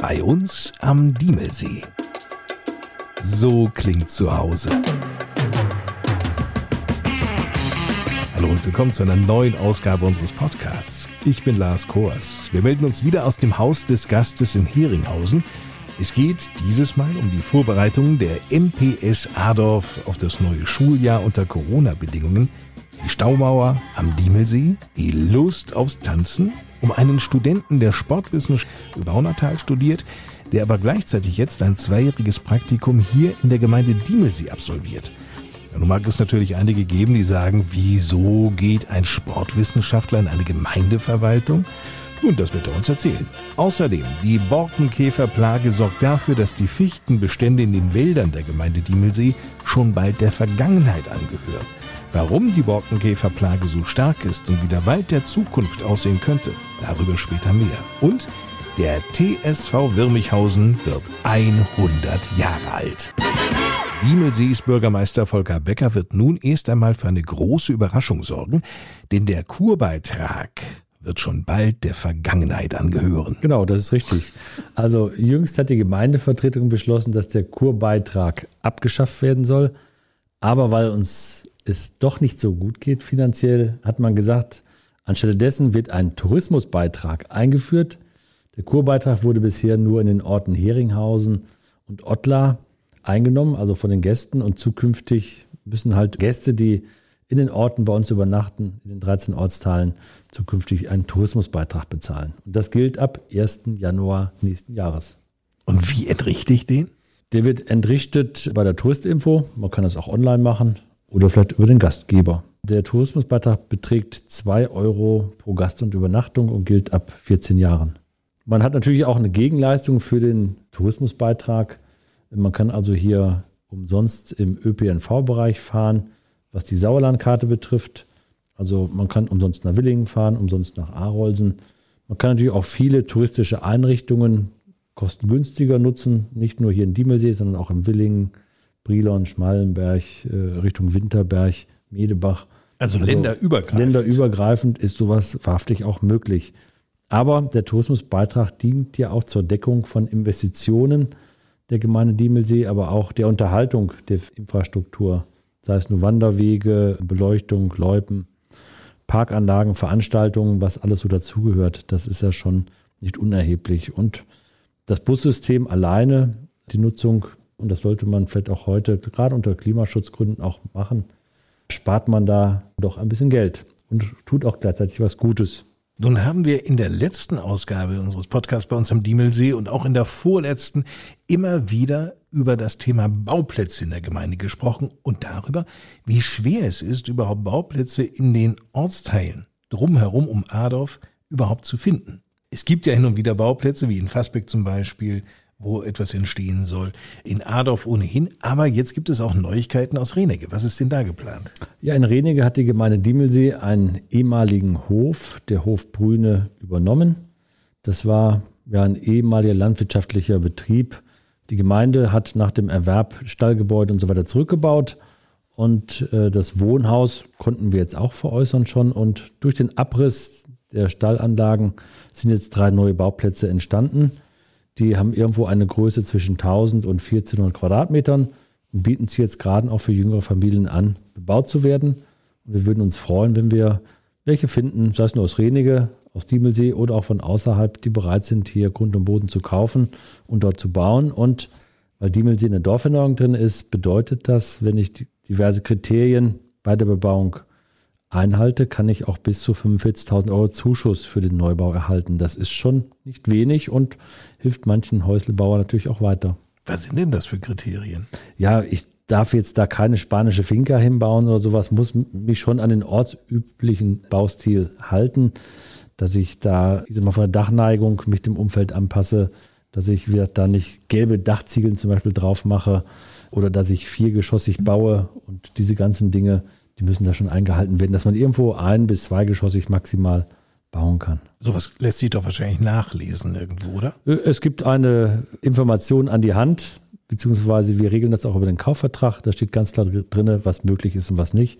Bei uns am Diemelsee. So klingt zu Hause. Hallo und willkommen zu einer neuen Ausgabe unseres Podcasts. Ich bin Lars Koers. Wir melden uns wieder aus dem Haus des Gastes in Heringhausen. Es geht dieses Mal um die Vorbereitungen der MPS Adorf auf das neue Schuljahr unter Corona-Bedingungen, die Staumauer am Diemelsee, die Lust aufs Tanzen, um einen Studenten der Sportwissenschaft Baunatal studiert, der aber gleichzeitig jetzt ein zweijähriges Praktikum hier in der Gemeinde Diemelsee absolviert. Nun mag es natürlich einige geben, die sagen, wieso geht ein Sportwissenschaftler in eine Gemeindeverwaltung? Und das wird er uns erzählen. Außerdem, die Borkenkäferplage sorgt dafür, dass die Fichtenbestände in den Wäldern der Gemeinde Diemelsee schon bald der Vergangenheit angehören. Warum die Borkenkäferplage so stark ist und wie der Wald der Zukunft aussehen könnte, darüber später mehr. Und der TSV Wirmichhausen wird 100 Jahre alt. Diemelsees Bürgermeister Volker Becker wird nun erst einmal für eine große Überraschung sorgen, denn der Kurbeitrag wird schon bald der Vergangenheit angehören. Genau, das ist richtig. Also jüngst hat die Gemeindevertretung beschlossen, dass der Kurbeitrag abgeschafft werden soll. Aber weil uns es doch nicht so gut geht finanziell, hat man gesagt, anstelle dessen wird ein Tourismusbeitrag eingeführt. Der Kurbeitrag wurde bisher nur in den Orten Heringhausen und Ottlar eingenommen, also von den Gästen. Und zukünftig müssen halt Gäste, die in den Orten bei uns übernachten, in den 13 Ortsteilen, zukünftig einen Tourismusbeitrag bezahlen. Und das gilt ab 1. Januar nächsten Jahres. Und wie entrichte ich den? Der wird entrichtet bei der Touristinfo. Man kann das auch online machen oder vielleicht über den Gastgeber. Der Tourismusbeitrag beträgt 2 Euro pro Gast und Übernachtung und gilt ab 14 Jahren. Man hat natürlich auch eine Gegenleistung für den Tourismusbeitrag. Man kann also hier umsonst im ÖPNV-Bereich fahren, was die Sauerlandkarte betrifft. Also man kann umsonst nach Willingen fahren, umsonst nach Arolsen. Man kann natürlich auch viele touristische Einrichtungen kostengünstiger nutzen, nicht nur hier in Diemelsee, sondern auch in Willingen, Brilon, Schmallenberg, äh, Richtung Winterberg, Medebach. Also, also länderübergreifend. Länderübergreifend ist sowas wahrhaftig auch möglich. Aber der Tourismusbeitrag dient ja auch zur Deckung von Investitionen der Gemeinde Diemelsee, aber auch der Unterhaltung der Infrastruktur, sei es nur Wanderwege, Beleuchtung, Loipen, Parkanlagen, Veranstaltungen, was alles so dazugehört. Das ist ja schon nicht unerheblich. Und das Bussystem alleine, die Nutzung, und das sollte man vielleicht auch heute, gerade unter Klimaschutzgründen auch machen, spart man da doch ein bisschen Geld und tut auch gleichzeitig was Gutes. Nun haben wir in der letzten Ausgabe unseres Podcasts bei uns am Diemelsee und auch in der vorletzten immer wieder über das Thema Bauplätze in der Gemeinde gesprochen und darüber, wie schwer es ist, überhaupt Bauplätze in den Ortsteilen drumherum um Adorf überhaupt zu finden. Es gibt ja hin und wieder Bauplätze, wie in Fassbeck zum Beispiel, wo etwas entstehen soll. In Adorf ohnehin. Aber jetzt gibt es auch Neuigkeiten aus Renege. Was ist denn da geplant? Ja, in Renege hat die Gemeinde Diemelsee einen ehemaligen Hof, der Hof Brüne, übernommen. Das war ja ein ehemaliger landwirtschaftlicher Betrieb. Die Gemeinde hat nach dem Erwerb Stallgebäude und so weiter zurückgebaut. Und äh, das Wohnhaus konnten wir jetzt auch veräußern schon. Und durch den Abriss der Stallanlagen sind jetzt drei neue Bauplätze entstanden. Die haben irgendwo eine Größe zwischen 1000 und 1400 Quadratmetern und bieten sie jetzt gerade auch für jüngere Familien an, bebaut zu werden. Und wir würden uns freuen, wenn wir welche finden, sei es nur aus Renige, aus Diemelsee oder auch von außerhalb, die bereit sind, hier Grund und Boden zu kaufen und dort zu bauen. Und weil Diemelsee in der Dorferneuerung drin ist, bedeutet das, wenn ich diverse Kriterien bei der Bebauung einhalte, kann ich auch bis zu 45.000 Euro Zuschuss für den Neubau erhalten. Das ist schon nicht wenig und hilft manchen Häuslebauern natürlich auch weiter. Was sind denn das für Kriterien? Ja, ich darf jetzt da keine spanische Finca hinbauen oder sowas, muss mich schon an den ortsüblichen Baustil halten, dass ich da ich sag mal, von der Dachneigung mich dem Umfeld anpasse, dass ich wieder da nicht gelbe Dachziegeln zum Beispiel drauf mache oder dass ich viergeschossig baue und diese ganzen Dinge die müssen da schon eingehalten werden, dass man irgendwo ein- bis zweigeschossig maximal bauen kann. Sowas lässt sich doch wahrscheinlich nachlesen irgendwo, oder? Äh, es gibt eine Information an die Hand, beziehungsweise wir regeln das auch über den Kaufvertrag. Da steht ganz klar drin, was möglich ist und was nicht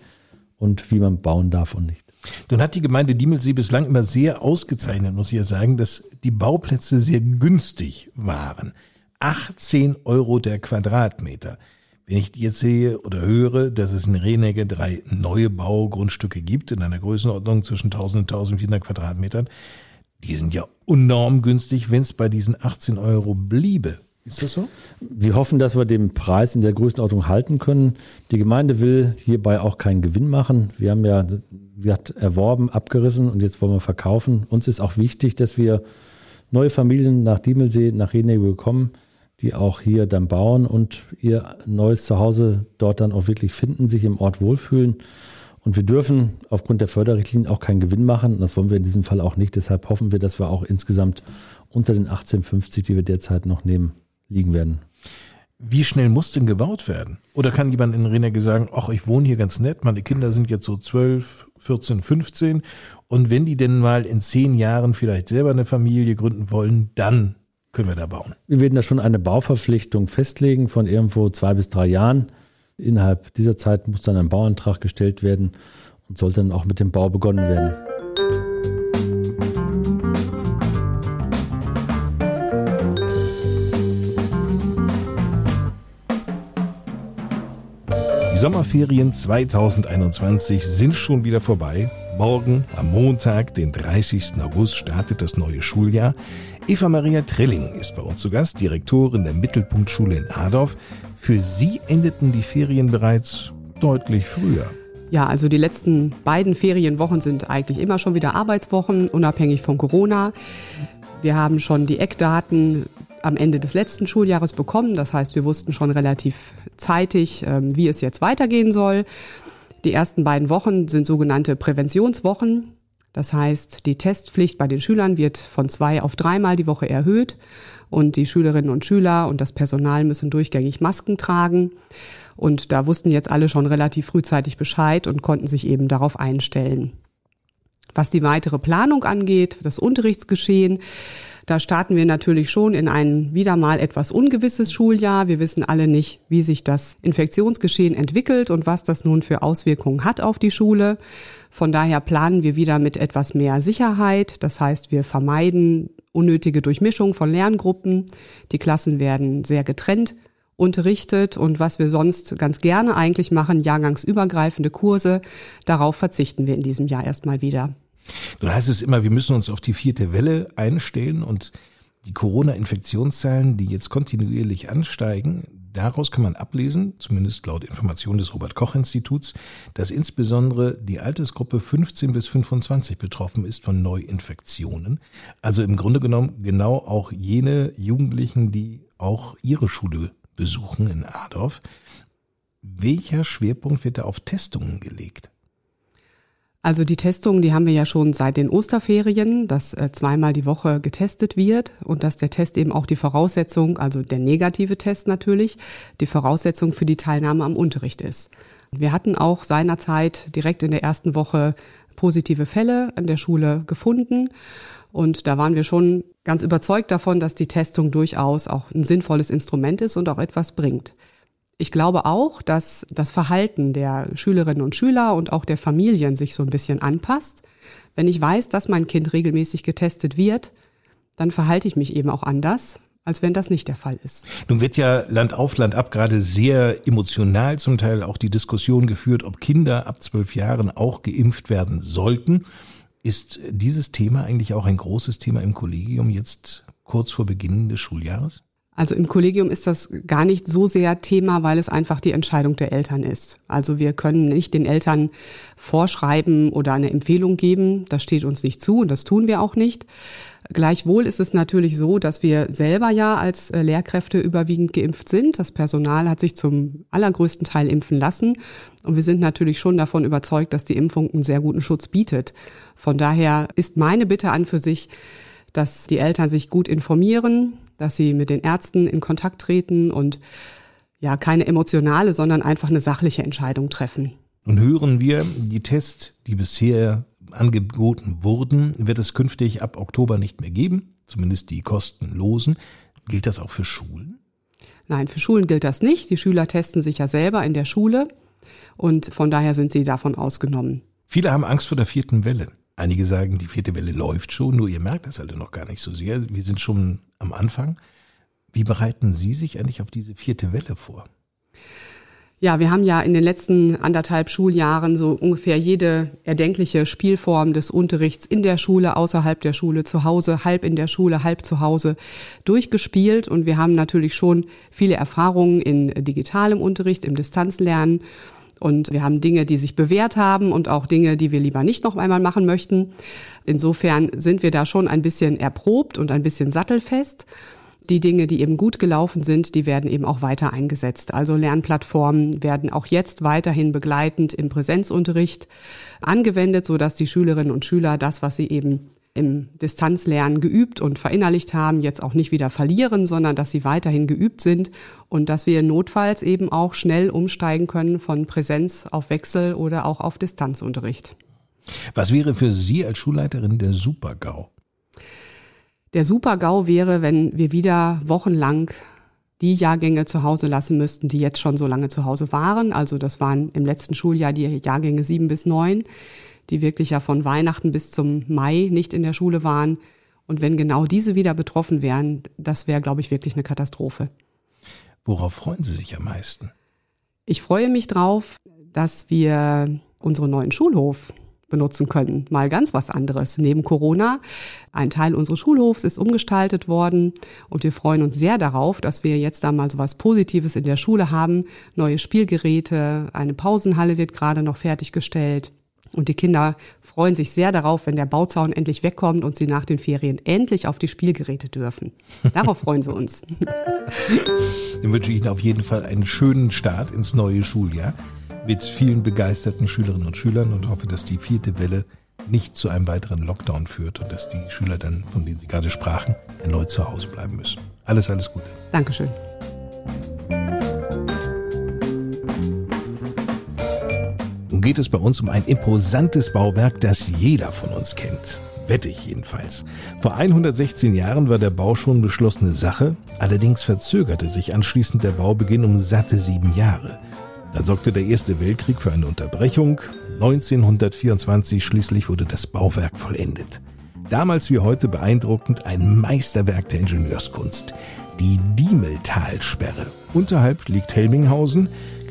und wie man bauen darf und nicht. Nun hat die Gemeinde Diemelsee bislang immer sehr ausgezeichnet, muss ich ja sagen, dass die Bauplätze sehr günstig waren. 18 Euro der Quadratmeter. Wenn ich jetzt sehe oder höre, dass es in Renegge drei neue Baugrundstücke gibt in einer Größenordnung zwischen 1000 und 1400 Quadratmetern, die sind ja enorm günstig, wenn es bei diesen 18 Euro bliebe. Ist das so? Wir hoffen, dass wir den Preis in der Größenordnung halten können. Die Gemeinde will hierbei auch keinen Gewinn machen. Wir haben ja wir hat erworben, abgerissen und jetzt wollen wir verkaufen. Uns ist auch wichtig, dass wir neue Familien nach Diemelsee, nach Renegge bekommen, die auch hier dann bauen und ihr neues Zuhause dort dann auch wirklich finden, sich im Ort wohlfühlen. Und wir dürfen aufgrund der Förderrichtlinien auch keinen Gewinn machen. Das wollen wir in diesem Fall auch nicht. Deshalb hoffen wir, dass wir auch insgesamt unter den 1850, die wir derzeit noch nehmen, liegen werden. Wie schnell muss denn gebaut werden? Oder kann jemand in Renegge sagen, ach, ich wohne hier ganz nett, meine Kinder sind jetzt so 12, 14, 15 und wenn die denn mal in zehn Jahren vielleicht selber eine Familie gründen wollen, dann können wir da bauen. Wir werden da schon eine Bauverpflichtung festlegen von irgendwo zwei bis drei Jahren. Innerhalb dieser Zeit muss dann ein Bauantrag gestellt werden und sollte dann auch mit dem Bau begonnen werden. Die Sommerferien 2021 sind schon wieder vorbei. Morgen, am Montag, den 30. August, startet das neue Schuljahr. Eva Maria Trilling ist bei uns zu Gast, Direktorin der Mittelpunktschule in Adorf. Für Sie endeten die Ferien bereits deutlich früher. Ja, also die letzten beiden Ferienwochen sind eigentlich immer schon wieder Arbeitswochen, unabhängig von Corona. Wir haben schon die Eckdaten am Ende des letzten Schuljahres bekommen. Das heißt, wir wussten schon relativ zeitig, ähm, wie es jetzt weitergehen soll. Die ersten beiden Wochen sind sogenannte Präventionswochen. Das heißt, die Testpflicht bei den Schülern wird von zwei auf dreimal die Woche erhöht und die Schülerinnen und Schüler und das Personal müssen durchgängig Masken tragen. Und da wussten jetzt alle schon relativ frühzeitig Bescheid und konnten sich eben darauf einstellen. Was die weitere Planung angeht, das Unterrichtsgeschehen, da starten wir natürlich schon in ein wieder mal etwas ungewisses Schuljahr. Wir wissen alle nicht, wie sich das Infektionsgeschehen entwickelt und was das nun für Auswirkungen hat auf die Schule. Von daher planen wir wieder mit etwas mehr Sicherheit. Das heißt, wir vermeiden unnötige Durchmischung von Lerngruppen. Die Klassen werden sehr getrennt unterrichtet und was wir sonst ganz gerne eigentlich machen, jahrgangsübergreifende Kurse, darauf verzichten wir in diesem Jahr erstmal wieder. Nun heißt es immer, wir müssen uns auf die vierte Welle einstellen und die Corona-Infektionszahlen, die jetzt kontinuierlich ansteigen, daraus kann man ablesen, zumindest laut Informationen des Robert-Koch-Instituts, dass insbesondere die Altersgruppe 15 bis 25 betroffen ist von Neuinfektionen. Also im Grunde genommen genau auch jene Jugendlichen, die auch ihre Schule besuchen in Adorf. Welcher Schwerpunkt wird da auf Testungen gelegt? Also die Testungen, die haben wir ja schon seit den Osterferien, dass äh, zweimal die Woche getestet wird und dass der Test eben auch die Voraussetzung, also der negative Test natürlich, die Voraussetzung für die Teilnahme am Unterricht ist. Wir hatten auch seinerzeit direkt in der ersten Woche positive Fälle an der Schule gefunden und da waren wir schon ganz überzeugt davon, dass die Testung durchaus auch ein sinnvolles Instrument ist und auch etwas bringt. Ich glaube auch, dass das Verhalten der Schülerinnen und Schüler und auch der Familien sich so ein bisschen anpasst. Wenn ich weiß, dass mein Kind regelmäßig getestet wird, dann verhalte ich mich eben auch anders, als wenn das nicht der Fall ist. Nun wird ja Land auf Land ab gerade sehr emotional zum Teil auch die Diskussion geführt, ob Kinder ab zwölf Jahren auch geimpft werden sollten. Ist dieses Thema eigentlich auch ein großes Thema im Kollegium jetzt kurz vor Beginn des Schuljahres? Also im Kollegium ist das gar nicht so sehr Thema, weil es einfach die Entscheidung der Eltern ist. Also wir können nicht den Eltern vorschreiben oder eine Empfehlung geben. Das steht uns nicht zu und das tun wir auch nicht. Gleichwohl ist es natürlich so, dass wir selber ja als äh, Lehrkräfte überwiegend geimpft sind. Das Personal hat sich zum allergrößten Teil impfen lassen. Und wir sind natürlich schon davon überzeugt, dass die Impfung einen sehr guten Schutz bietet. Von daher ist meine Bitte an für sich, dass die Eltern sich gut informieren, dass sie mit den Ärzten in Kontakt treten und ja, keine emotionale, sondern einfach eine sachliche Entscheidung treffen. Nun hören wir, die Tests, die bisher angeboten wurden, wird es künftig ab Oktober nicht mehr geben, zumindest die kostenlosen. Gilt das auch für Schulen? Nein, für Schulen gilt das nicht. Die Schüler testen sich ja selber in der Schule und von daher sind sie davon ausgenommen. Viele haben Angst vor der vierten Welle. Einige sagen, die vierte Welle läuft schon, nur ihr merkt das alle noch gar nicht so sehr. Wir sind schon am Anfang. Wie bereiten Sie sich eigentlich auf diese vierte Welle vor? Ja, wir haben ja in den letzten anderthalb Schuljahren so ungefähr jede erdenkliche Spielform des Unterrichts in der Schule, außerhalb der Schule, zu Hause, halb in der Schule, halb zu Hause durchgespielt. Und wir haben natürlich schon viele Erfahrungen in digitalem Unterricht, im Distanzlernen. Und wir haben Dinge, die sich bewährt haben und auch Dinge, die wir lieber nicht noch einmal machen möchten. Insofern sind wir da schon ein bisschen erprobt und ein bisschen sattelfest die Dinge, die eben gut gelaufen sind, die werden eben auch weiter eingesetzt. Also Lernplattformen werden auch jetzt weiterhin begleitend im Präsenzunterricht angewendet, sodass die Schülerinnen und Schüler das, was sie eben im Distanzlernen geübt und verinnerlicht haben, jetzt auch nicht wieder verlieren, sondern dass sie weiterhin geübt sind und dass wir notfalls eben auch schnell umsteigen können von Präsenz auf Wechsel oder auch auf Distanzunterricht. Was wäre für Sie als Schulleiterin der Super-GAU? Der Super-GAU wäre, wenn wir wieder wochenlang die Jahrgänge zu Hause lassen müssten, die jetzt schon so lange zu Hause waren. Also das waren im letzten Schuljahr die Jahrgänge sieben bis neun, die wirklich ja von Weihnachten bis zum Mai nicht in der Schule waren. Und wenn genau diese wieder betroffen wären, das wäre, glaube ich, wirklich eine Katastrophe. Worauf freuen Sie sich am meisten? Ich freue mich drauf, dass wir unseren neuen Schulhof benutzen können. Mal ganz was anderes. Neben Corona, ein Teil unseres Schulhofs ist umgestaltet worden und wir freuen uns sehr darauf, dass wir jetzt da mal so was Positives in der Schule haben. Neue Spielgeräte, eine Pausenhalle wird gerade noch fertiggestellt. Und die Kinder freuen sich sehr darauf, wenn der Bauzaun endlich wegkommt und sie nach den Ferien endlich auf die Spielgeräte dürfen. Darauf freuen wir uns. Dann wünsche ich Ihnen auf jeden Fall einen schönen Start ins neue Schuljahr mit vielen begeisterten Schülerinnen und Schülern und hoffe, dass die vierte Welle nicht zu einem weiteren Lockdown führt und dass die Schüler dann, von denen Sie gerade sprachen, erneut zu Hause bleiben müssen. Alles, alles Gute. Dankeschön. Nun geht es bei uns um ein imposantes Bauwerk, das jeder von uns kennt. Wette ich jedenfalls. Vor 116 Jahren war der Bau schon beschlossene Sache, allerdings verzögerte sich anschließend der Baubeginn um satte sieben Jahre. Dann sorgte der Erste Weltkrieg für eine Unterbrechung. 1924 schließlich wurde das Bauwerk vollendet. Damals wie heute beeindruckend ein Meisterwerk der Ingenieurskunst. Die Diemeltalsperre. Unterhalb liegt Helminghausen.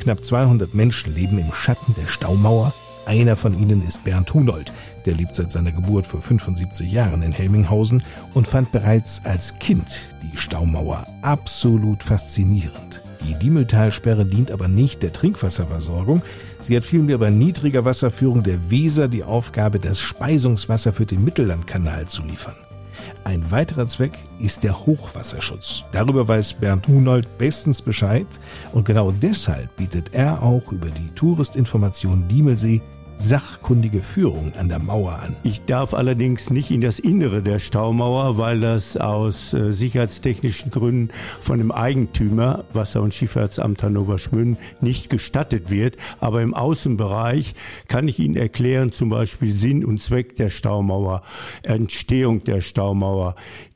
Knapp 200 Menschen leben im Schatten der Staumauer. Einer von ihnen ist Bernd Hunold. Der lebt seit seiner Geburt vor 75 Jahren in Helminghausen und fand bereits als Kind die Staumauer absolut faszinierend. Die Diemeltalsperre dient aber nicht der Trinkwasserversorgung. Sie hat vielmehr bei niedriger Wasserführung der Weser die Aufgabe, das Speisungswasser für den Mittellandkanal zu liefern. Ein weiterer Zweck ist der Hochwasserschutz. Darüber weiß Bernd Hunold bestens Bescheid und genau deshalb bietet er auch über die Touristinformation Diemelsee sachkundige Führung an der Mauer an. Ich darf allerdings nicht in das Innere der Staumauer, weil das aus äh, sicherheitstechnischen Gründen von dem Eigentümer Wasser- und Schifffahrtsamt Hannover Schmünden nicht gestattet wird. Aber im Außenbereich kann ich Ihnen erklären, zum Beispiel Sinn und Zweck der Staumauer, Entstehung der Staumauer,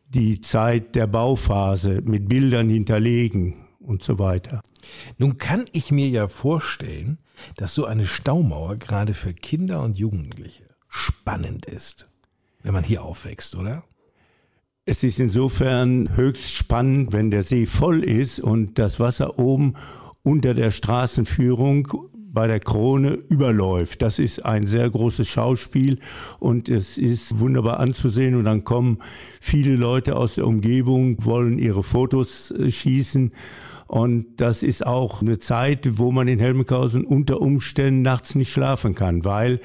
die Zeit der Bauphase mit Bildern hinterlegen und so weiter. Nun kann ich mir ja vorstellen, dass so eine Staumauer gerade für Kinder und Jugendliche spannend ist, wenn man hier aufwächst, oder? Es ist insofern höchst spannend, wenn der See voll ist und das Wasser oben unter der Straßenführung bei der Krone überläuft. Das ist ein sehr großes Schauspiel und es ist wunderbar anzusehen und dann kommen viele Leute aus der Umgebung, wollen ihre Fotos äh, schießen und das ist auch eine Zeit, wo man in Helmkhausen unter Umständen nachts nicht schlafen kann, weil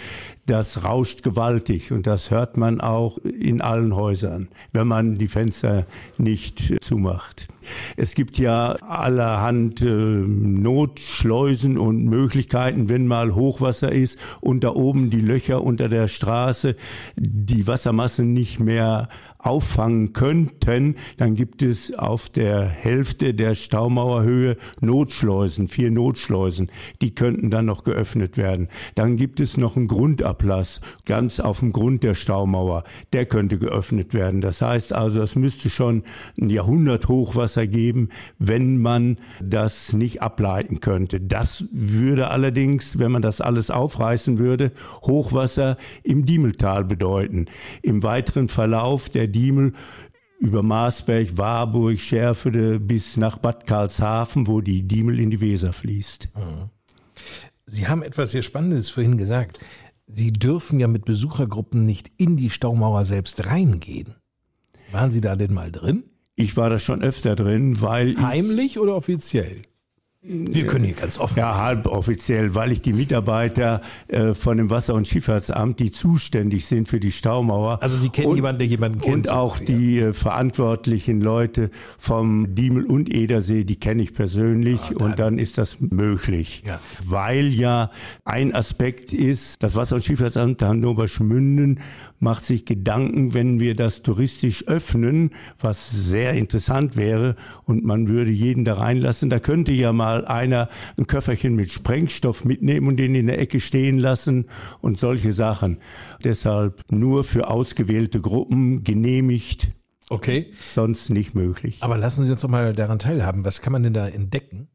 das rauscht gewaltig und das hört man auch in allen Häusern, wenn man die Fenster nicht zumacht. Es gibt ja allerhand äh, Notschleusen und Möglichkeiten, wenn mal Hochwasser ist und da oben die Löcher unter der Straße die Wassermassen nicht mehr auffangen könnten, dann gibt es auf der Hälfte der Staumauerhöhe Notschleusen, vier Notschleusen, die könnten dann noch geöffnet werden. Dann gibt es noch einen Grundablass ganz auf dem Grund der Staumauer, der könnte geöffnet werden. Das heißt also, es müsste schon ein Jahrhundert Hochwasser geben, wenn man das nicht ableiten könnte. Das würde allerdings, wenn man das alles aufreißen würde, Hochwasser im Diemeltal bedeuten. Im weiteren Verlauf der Diemel über Marsberg, Warburg, Schärfede bis nach Bad Karlshafen, wo die Diemel in die Weser fließt. Mhm. Sie haben etwas sehr Spannendes vorhin gesagt. Sie dürfen ja mit Besuchergruppen nicht in die Staumauer selbst reingehen. Waren Sie da denn mal drin? Ich war da schon öfter drin, weil. Heimlich oder offiziell? Wir können hier ganz offen. Ja, halboffiziell, weil ich die Mitarbeiter äh, von dem Wasser- und Schifffahrtsamt, die zuständig sind für die Staumauer. Also Sie kennen und, jemanden, der jemanden kennt. Und auch die äh, verantwortlichen Leute vom Diemel und Edersee, die kenne ich persönlich ja, dann. und dann ist das möglich. Ja. Weil ja ein Aspekt ist, das Wasser- und Schifffahrtsamt Hannover Schmünden macht sich Gedanken, wenn wir das touristisch öffnen, was sehr interessant wäre und man würde jeden da reinlassen. Da könnte ja mal einer ein Köfferchen mit Sprengstoff mitnehmen und den in der Ecke stehen lassen und solche Sachen. Deshalb nur für ausgewählte Gruppen genehmigt. Okay. Sonst nicht möglich. Aber lassen Sie uns doch mal daran teilhaben. Was kann man denn da entdecken?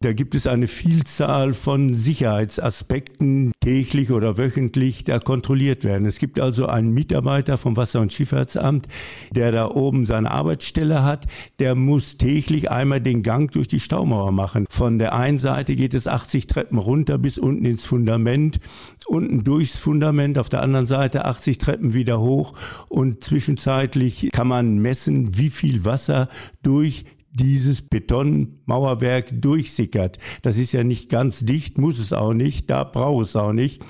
Da gibt es eine Vielzahl von Sicherheitsaspekten, täglich oder wöchentlich, da kontrolliert werden. Es gibt also einen Mitarbeiter vom Wasser- und Schifffahrtsamt, der da oben seine Arbeitsstelle hat. Der muss täglich einmal den Gang durch die Staumauer machen. Von der einen Seite geht es 80 Treppen runter bis unten ins Fundament, unten durchs Fundament, auf der anderen Seite 80 Treppen wieder hoch und zwischenzeitlich kann man messen, wie viel Wasser durch dieses Betonmauerwerk durchsickert. Das ist ja nicht ganz dicht, muss es auch nicht, da braucht es auch nicht.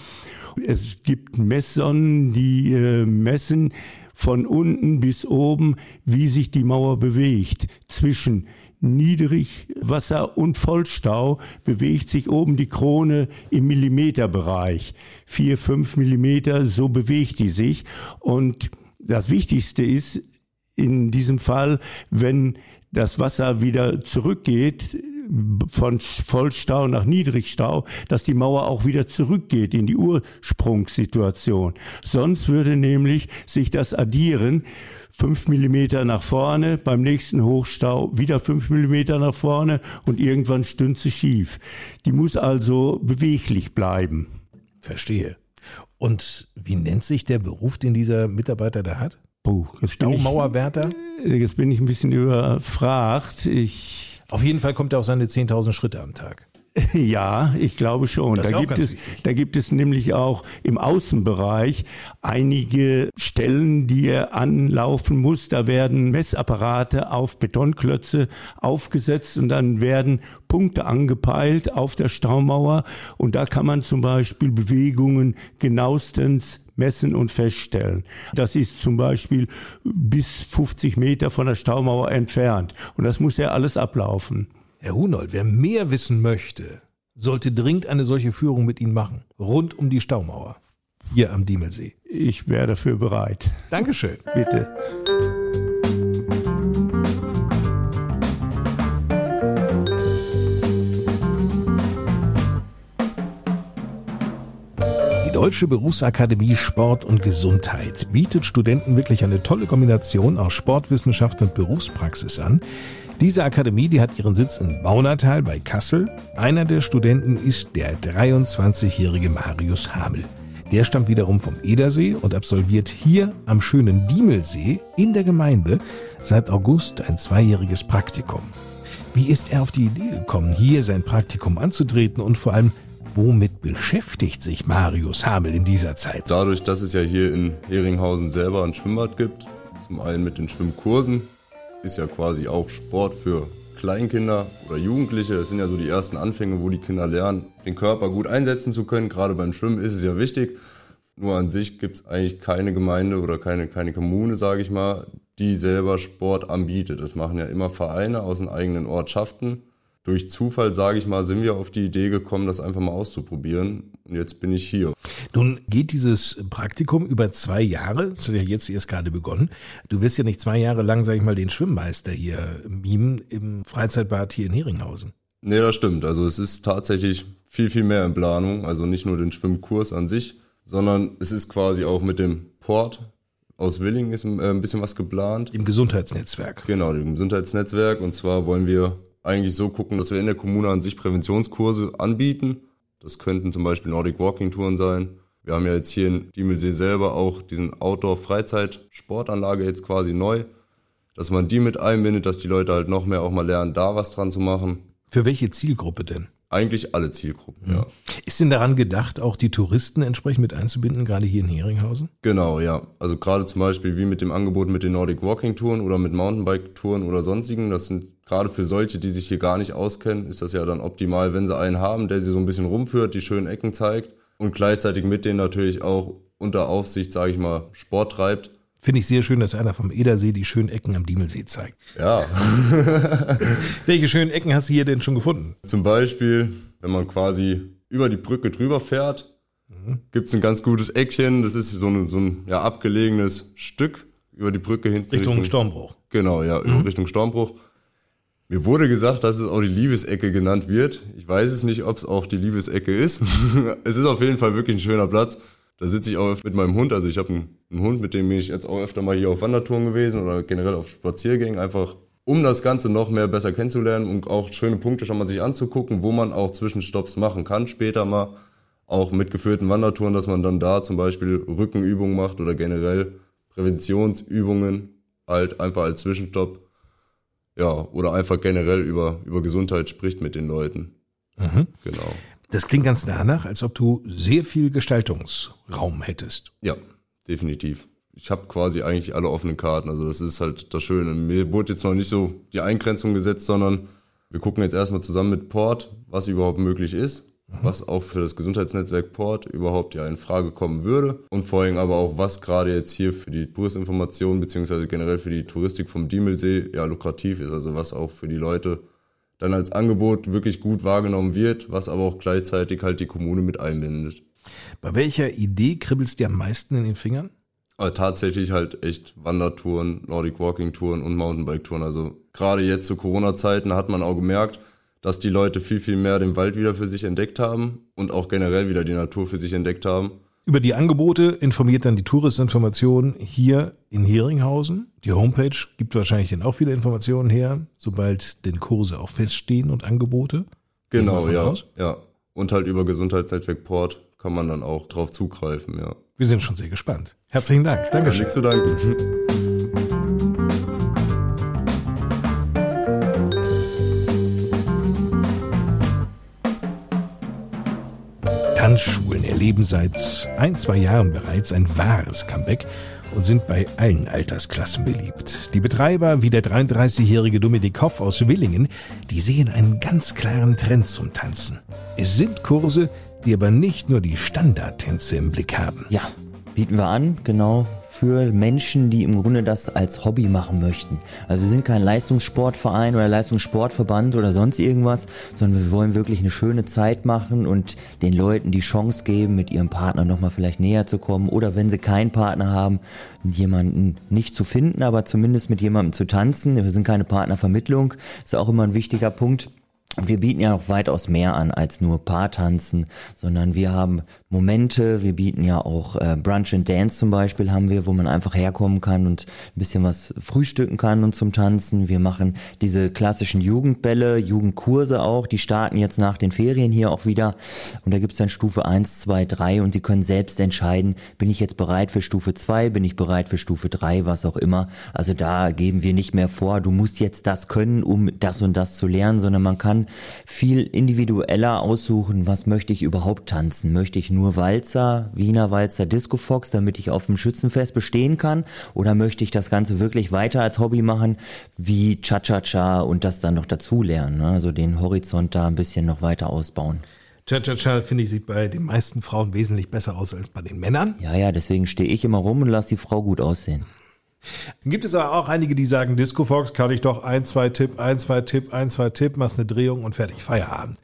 Es gibt Messsonnen, die äh, messen von unten bis oben, wie sich die Mauer bewegt. Zwischen Niedrigwasser und Vollstau bewegt sich oben die Krone im Millimeterbereich. Vier, fünf Millimeter, so bewegt die sich. Und das Wichtigste ist in diesem Fall, wenn das Wasser wieder zurückgeht von Vollstau nach Niedrigstau, dass die Mauer auch wieder zurückgeht in die Ursprungssituation. Sonst würde nämlich sich das addieren. Fünf Millimeter nach vorne, beim nächsten Hochstau wieder fünf Millimeter nach vorne und irgendwann stünde sie schief. Die muss also beweglich bleiben. Verstehe. Und wie nennt sich der Beruf, den dieser Mitarbeiter da hat? Oh, jetzt Staumauerwärter? Jetzt bin ich ein bisschen überfragt. Ich Auf jeden Fall kommt er auf seine 10.000 Schritte am Tag. Ja, ich glaube schon. Das da, gibt es, da gibt es nämlich auch im Außenbereich einige Stellen, die er anlaufen muss. Da werden Messapparate auf Betonklötze aufgesetzt und dann werden Punkte angepeilt auf der Staumauer. Und da kann man zum Beispiel Bewegungen genauestens messen und feststellen. Das ist zum Beispiel bis 50 Meter von der Staumauer entfernt. Und das muss ja alles ablaufen. Herr Hunold, wer mehr wissen möchte, sollte dringend eine solche Führung mit Ihnen machen. Rund um die Staumauer. Hier am Diemelsee. Ich wäre dafür bereit. Dankeschön. Bitte. Deutsche Berufsakademie Sport und Gesundheit bietet Studenten wirklich eine tolle Kombination aus Sportwissenschaft und Berufspraxis an. Diese Akademie, die hat ihren Sitz in Baunatal bei Kassel. Einer der Studenten ist der 23-jährige Marius Hamel. Der stammt wiederum vom Edersee und absolviert hier am schönen Diemelsee in der Gemeinde seit August ein zweijähriges Praktikum. Wie ist er auf die Idee gekommen, hier sein Praktikum anzutreten und vor allem Womit beschäftigt sich Marius Hamel in dieser Zeit? Dadurch, dass es ja hier in Heringhausen selber ein Schwimmbad gibt, zum einen mit den Schwimmkursen, ist ja quasi auch Sport für Kleinkinder oder Jugendliche. Das sind ja so die ersten Anfänge, wo die Kinder lernen, den Körper gut einsetzen zu können. Gerade beim Schwimmen ist es ja wichtig. Nur an sich gibt es eigentlich keine Gemeinde oder keine, keine Kommune, sage ich mal, die selber Sport anbietet. Das machen ja immer Vereine aus den eigenen Ortschaften durch Zufall, sage ich mal, sind wir auf die Idee gekommen, das einfach mal auszuprobieren. Und jetzt bin ich hier. Nun geht dieses Praktikum über zwei Jahre. Das hat ja jetzt erst gerade begonnen. Du wirst ja nicht zwei Jahre lang, sage ich mal, den Schwimmmeister hier mimen im Freizeitbad hier in Heringhausen. Nee, das stimmt. Also es ist tatsächlich viel, viel mehr in Planung. Also nicht nur den Schwimmkurs an sich, sondern es ist quasi auch mit dem Port aus Willingen ist äh, ein bisschen was geplant. Im Gesundheitsnetzwerk. Genau, im Gesundheitsnetzwerk. Und zwar wollen wir eigentlich so gucken, dass wir in der Kommune an sich Präventionskurse anbieten. Das könnten zum Beispiel Nordic Walking Touren sein. Wir haben ja jetzt hier in Diemelsee selber auch diesen Outdoor-Freizeit-Sportanlage jetzt quasi neu, dass man die mit einbindet, dass die Leute halt noch mehr auch mal lernen, da was dran zu machen. Für welche Zielgruppe denn? Eigentlich alle Zielgruppen, ja. Ist denn daran gedacht, auch die Touristen entsprechend mit einzubinden, gerade hier in Heringhausen? Genau, ja. Also gerade zum Beispiel wie mit dem Angebot mit den Nordic Walking Touren oder mit Mountainbike Touren oder sonstigen. Das sind gerade für solche, die sich hier gar nicht auskennen, ist das ja dann optimal, wenn sie einen haben, der sie so ein bisschen rumführt, die schönen Ecken zeigt und gleichzeitig mit denen natürlich auch unter Aufsicht, sage ich mal, Sport treibt. Finde ich sehr schön, dass einer vom Edersee die schönen Ecken am Diemelsee zeigt. Ja, Welche schönen Ecken hast du hier denn schon gefunden? zum Beispiel, wenn man quasi über die Brücke drüber fährt, gibt's ein ganz gutes Eckchen. Das ist so ein, so ein ja, abgelegenes Stück über die Brücke hinten. Richtung Stormbruch. Genau, ja, Mhm. Richtung Stormbruch. Mir wurde gesagt, dass es auch die Liebesecke genannt wird. Ich weiß es nicht, ob es auch die Liebesecke ist. es ist auf jeden Fall wirklich ein schöner Platz. Da sitze ich auch mit meinem Hund. Also ich habe einen, einen Hund, mit dem bin ich jetzt auch öfter mal hier auf Wandertouren gewesen oder generell auf Spaziergängen, einfach um das Ganze noch mehr besser kennenzulernen und auch schöne Punkte schon mal sich anzugucken, wo man auch Zwischenstopps machen kann später mal. Auch mit geführten Wandertouren, dass man dann da zum Beispiel Rückenübungen macht oder generell Präventionsübungen halt einfach als Zwischenstopp. Ja, oder einfach generell über, über Gesundheit spricht mit den Leuten. Genau. Das klingt ganz danach, als ob du sehr viel Gestaltungsraum hättest. Ja, definitiv. Ich habe quasi eigentlich alle offenen Karten. Also das ist halt das Schöne. Mir wurde jetzt noch nicht so die Eingrenzung gesetzt, sondern wir gucken jetzt erstmal zusammen mit Port, was überhaupt möglich ist, was auch für das Gesundheitsnetzwerk Port überhaupt ja in Frage kommen würde und vor allem aber auch, was gerade jetzt hier für die Touristinformation beziehungsweise generell für die Touristik vom Diemelsee ja lukrativ ist. Also was auch für die Leute dann als Angebot wirklich gut wahrgenommen wird, was aber auch gleichzeitig halt die Kommune mit einbindet. Bei welcher Idee kribbelst dir am meisten in den Fingern? Aber tatsächlich halt echt Wandertouren, Nordic Walking Touren und Mountainbike Touren. Also gerade jetzt zu Corona-Zeiten hat man auch gemerkt, dass die Leute viel, viel mehr den Wald wieder für sich entdeckt haben und auch generell wieder die Natur für sich entdeckt haben. Über die Angebote informiert dann die Touristinformation hier in Heringhausen. Die Homepage gibt wahrscheinlich dann auch viele Informationen her, sobald denn Kurse auch feststehen und Angebote. Genau, ja. aus? Ja. Und halt über Gesundheitsnetzwerk Port kann man dann auch drauf zugreifen, ja. Wir sind schon sehr gespannt. Herzlichen Dank. Dankeschön. Nichts zu danken. Tanzschulen erleben seit ein, zwei Jahren bereits ein wahres Comeback und sind bei allen Altersklassen beliebt. Die Betreiber, wie der 33-jährige Dominik Hoff aus Willingen, die sehen einen ganz klaren Trend zum Tanzen. Es sind Kurse, die aber nicht nur die Standardtänze im Blick haben. Ja, bieten wir an, genau für Menschen, die im Grunde das als Hobby machen möchten. Also wir sind kein Leistungssportverein oder Leistungssportverband oder sonst irgendwas, sondern wir wollen wirklich eine schöne Zeit machen und den Leuten die Chance geben, mit ihrem Partner nochmal vielleicht näher zu kommen oder wenn sie keinen Partner haben, jemanden nicht zu finden, aber zumindest mit jemandem zu tanzen. Wir sind keine Partnervermittlung, ist auch immer ein wichtiger Punkt. Wir bieten ja noch weitaus mehr an als nur Paartanzen, sondern wir haben Momente, wir bieten ja auch äh, Brunch and Dance zum Beispiel haben wir, wo man einfach herkommen kann und ein bisschen was frühstücken kann und zum Tanzen. Wir machen diese klassischen Jugendbälle, Jugendkurse auch, die starten jetzt nach den Ferien hier auch wieder. Und da gibt's dann Stufe 1, 2, 3 und die können selbst entscheiden, bin ich jetzt bereit für Stufe 2, bin ich bereit für Stufe 3, was auch immer. Also da geben wir nicht mehr vor, du musst jetzt das können, um das und das zu lernen, sondern man kann viel individueller aussuchen, was möchte ich überhaupt tanzen. Möchte ich nur Walzer, Wiener Walzer, Disco Fox, damit ich auf dem Schützenfest bestehen kann? Oder möchte ich das Ganze wirklich weiter als Hobby machen, wie Cha-Cha-Cha und das dann noch dazu lernen? ne? Also den Horizont da ein bisschen noch weiter ausbauen. Cha-Cha-Cha, finde ich, sieht bei den meisten Frauen wesentlich besser aus als bei den Männern. Ja, ja, deswegen stehe ich immer rum und lass die Frau gut aussehen. Dann gibt es aber auch einige, die sagen, Disco Fox kann ich doch ein, zwei Tipp, ein, zwei Tipp, ein, zwei Tipp, machst eine Drehung und fertig, Feierabend.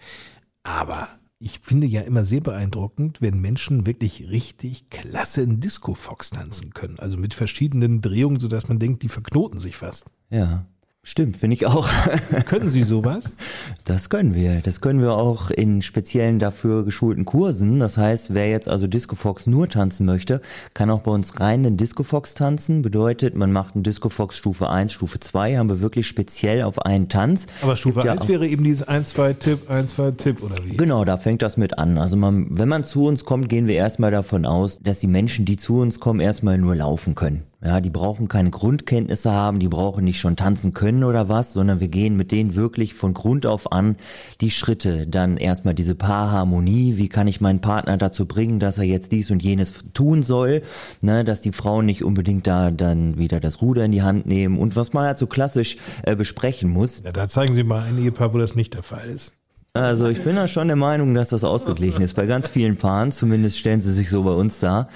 Aber ich finde ja immer sehr beeindruckend, wenn Menschen wirklich richtig klasse in Disco Fox tanzen können. Also mit verschiedenen Drehungen, sodass man denkt, die verknoten sich fast. Ja. Stimmt, finde ich auch. Können Sie sowas? Das können wir. Das können wir auch in speziellen dafür geschulten Kursen. Das heißt, wer jetzt also Disco Fox nur tanzen möchte, kann auch bei uns rein den Disco Fox tanzen. Bedeutet, man macht einen Disco Fox Stufe 1, Stufe 2, haben wir wirklich speziell auf einen Tanz. Aber Stufe Gibt ja 1 auch- wäre eben dieses 1, 2 Tipp, 1, 2 Tipp oder wie? Genau, da fängt das mit an. Also man, wenn man zu uns kommt, gehen wir erstmal davon aus, dass die Menschen, die zu uns kommen, erstmal nur laufen können. Ja, die brauchen keine Grundkenntnisse haben, die brauchen nicht schon tanzen können oder was, sondern wir gehen mit denen wirklich von Grund auf an die Schritte. Dann erstmal diese Paarharmonie, wie kann ich meinen Partner dazu bringen, dass er jetzt dies und jenes tun soll, ne, dass die Frauen nicht unbedingt da dann wieder das Ruder in die Hand nehmen und was man halt so klassisch äh, besprechen muss. Ja, da zeigen Sie mal ein Ehepaar, wo das nicht der Fall ist. Also ich bin da schon der Meinung, dass das ausgeglichen ist. Bei ganz vielen Paaren, zumindest stellen sie sich so bei uns dar.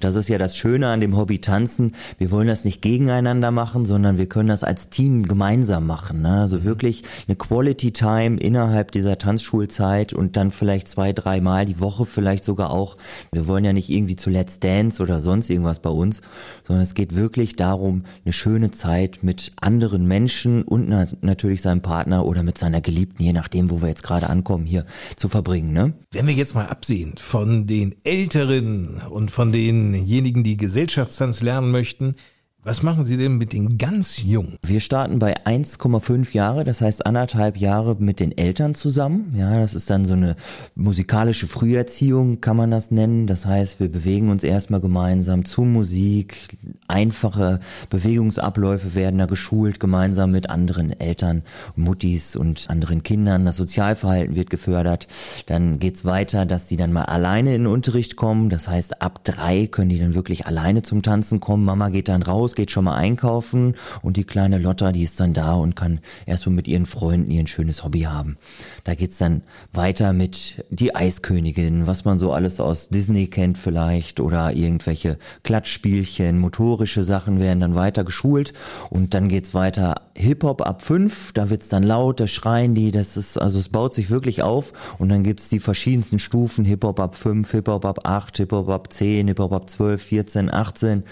Das ist ja das Schöne an dem Hobby Tanzen. Wir wollen das nicht gegeneinander machen, sondern wir können das als Team gemeinsam machen. Ne? Also wirklich eine Quality Time innerhalb dieser Tanzschulzeit und dann vielleicht zwei, dreimal die Woche vielleicht sogar auch. Wir wollen ja nicht irgendwie zu Let's Dance oder sonst irgendwas bei uns, sondern es geht wirklich darum, eine schöne Zeit mit anderen Menschen und na natürlich seinem Partner oder mit seiner Geliebten, je nachdem, wo wir jetzt gerade ankommen, hier zu verbringen. Ne? Wenn wir jetzt mal absehen von den Älteren und von denjenigen, die Gesellschaftstanz lernen möchten, was machen Sie denn mit den ganz Jungen? Wir starten bei 1,5 Jahre, das heißt anderthalb Jahre mit den Eltern zusammen. Ja, das ist dann so eine musikalische Früherziehung, kann man das nennen. Das heißt, wir bewegen uns erstmal gemeinsam zu Musik. Einfache Bewegungsabläufe werden da geschult, gemeinsam mit anderen Eltern, Muttis und anderen Kindern. Das Sozialverhalten wird gefördert. Dann geht's weiter, dass die dann mal alleine in den Unterricht kommen. Das heißt, ab drei können die dann wirklich alleine zum Tanzen kommen. Mama geht dann raus, geht schon mal einkaufen. Und die kleine Lotta, die ist dann da und kann erstmal mit ihren Freunden ihr ein schönes Hobby haben. Da geht's dann weiter mit die Eiskönigin, was man so alles aus Disney kennt vielleicht. Oder irgendwelche Klatschspielchen, motorische Sachen werden dann weiter geschult. Und dann geht's weiter Hip-Hop ab fünf, da wird's dann laut, da schreien die, das ist, also es baut sich wirklich auf. Und dann gibt's die verschiedensten Stufen, Hip-Hop ab fünf, Hip-Hop ab acht, Hip-Hop ab zehn, Hip-Hop ab zwölf, 14, 18.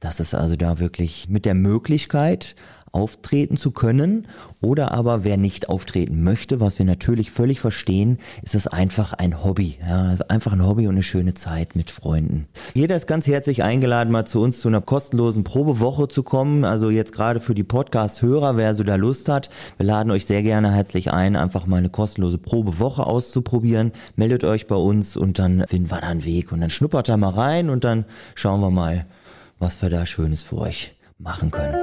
Das ist also da wirklich mit der Möglichkeit, auftreten zu können oder aber wer nicht auftreten möchte, was wir natürlich völlig verstehen, ist es einfach ein Hobby, ja, einfach ein Hobby und eine schöne Zeit mit Freunden. Jeder ist ganz herzlich eingeladen, mal zu uns zu einer kostenlosen Probewoche zu kommen. Also jetzt gerade für die Podcast-Hörer, wer so da Lust hat, wir laden euch sehr gerne herzlich ein, einfach mal eine kostenlose Probewoche auszuprobieren. Meldet euch bei uns und dann finden wir da einen Weg und dann schnuppert da mal rein und dann schauen wir mal, was wir da Schönes für euch machen können.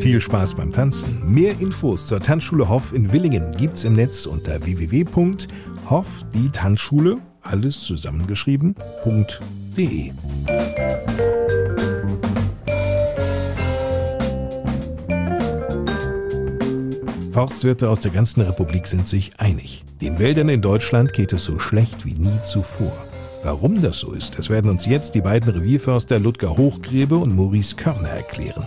Viel Spaß beim Tanzen. Mehr Infos zur Tanzschule Hoff in Willingen gibt's im Netz unter www.hoff die Tanzschule, alles zusammengeschrieben.de. Forstwirte aus der ganzen Republik sind sich einig. Den Wäldern in Deutschland geht es so schlecht wie nie zuvor. Warum das so ist, das werden uns jetzt die beiden Revierförster Ludger Hochgrebe und Maurice Körner erklären.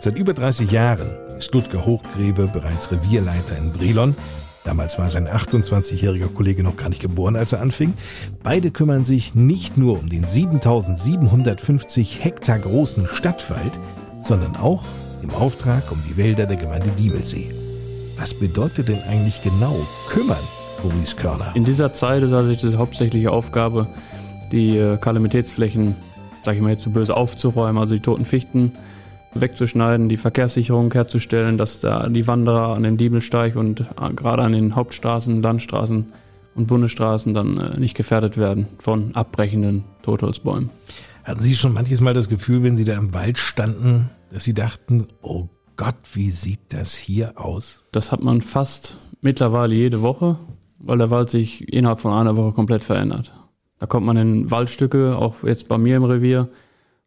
Seit über 30 Jahren ist Ludger Hochgrebe bereits Revierleiter in Brilon. Damals war sein 28-jähriger Kollege noch gar nicht geboren, als er anfing. Beide kümmern sich nicht nur um den 7750 Hektar großen Stadtwald, sondern auch im Auftrag um die Wälder der Gemeinde Diemelsee. Was bedeutet denn eigentlich genau kümmern, Maurice Körner? In dieser Zeit ist also die hauptsächliche Aufgabe, die äh, Kalamitätsflächen, sag ich mal jetzt so böse, aufzuräumen, also die toten Fichten wegzuschneiden, die Verkehrssicherung herzustellen, dass da die Wanderer an den Diebelsteig und äh, gerade an den Hauptstraßen, Landstraßen und Bundesstraßen dann äh, nicht gefährdet werden von abbrechenden Totholzbäumen. Hatten Sie schon manches Mal das Gefühl, wenn Sie da im Wald standen, dass Sie dachten, oh Gott, wie sieht das hier aus? Das hat man fast mittlerweile jede Woche, weil der Wald sich innerhalb von einer Woche komplett verändert. Da kommt man in Waldstücke, auch jetzt bei mir im Revier.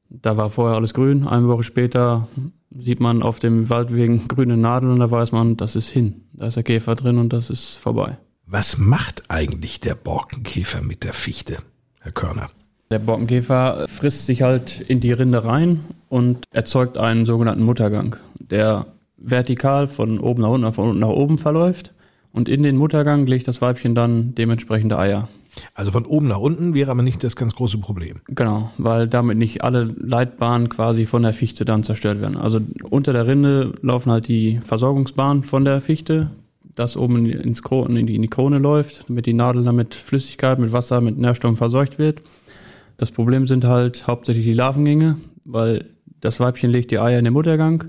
Da war vorher alles grün. Eine Woche später sieht man auf dem Waldwegen grüne Nadeln und da weiß man, das ist hin. Da ist der Käfer drin und das ist vorbei. Was macht eigentlich der Borkenkäfer mit der Fichte, Herr Körner? Der Borkenkäfer frisst sich halt in die Rinde rein und erzeugt einen sogenannten Muttergang, der vertikal von oben nach unten, von unten nach oben verläuft. Und in den Muttergang legt das Weibchen dann dementsprechende Eier. Also von oben nach unten wäre aber nicht das ganz große Problem. Genau, weil damit nicht alle Leitbahnen quasi von der Fichte dann zerstört werden. Also unter der Rinde laufen halt die Versorgungsbahnen von der Fichte, das oben ins Krone, in, die, Krone läuft, damit die Nadel dann mit Flüssigkeit, mit Wasser, mit Nährstoffen verseucht wird. Das Problem sind halt hauptsächlich die Larvengänge, weil das Weibchen legt die Eier in den Muttergang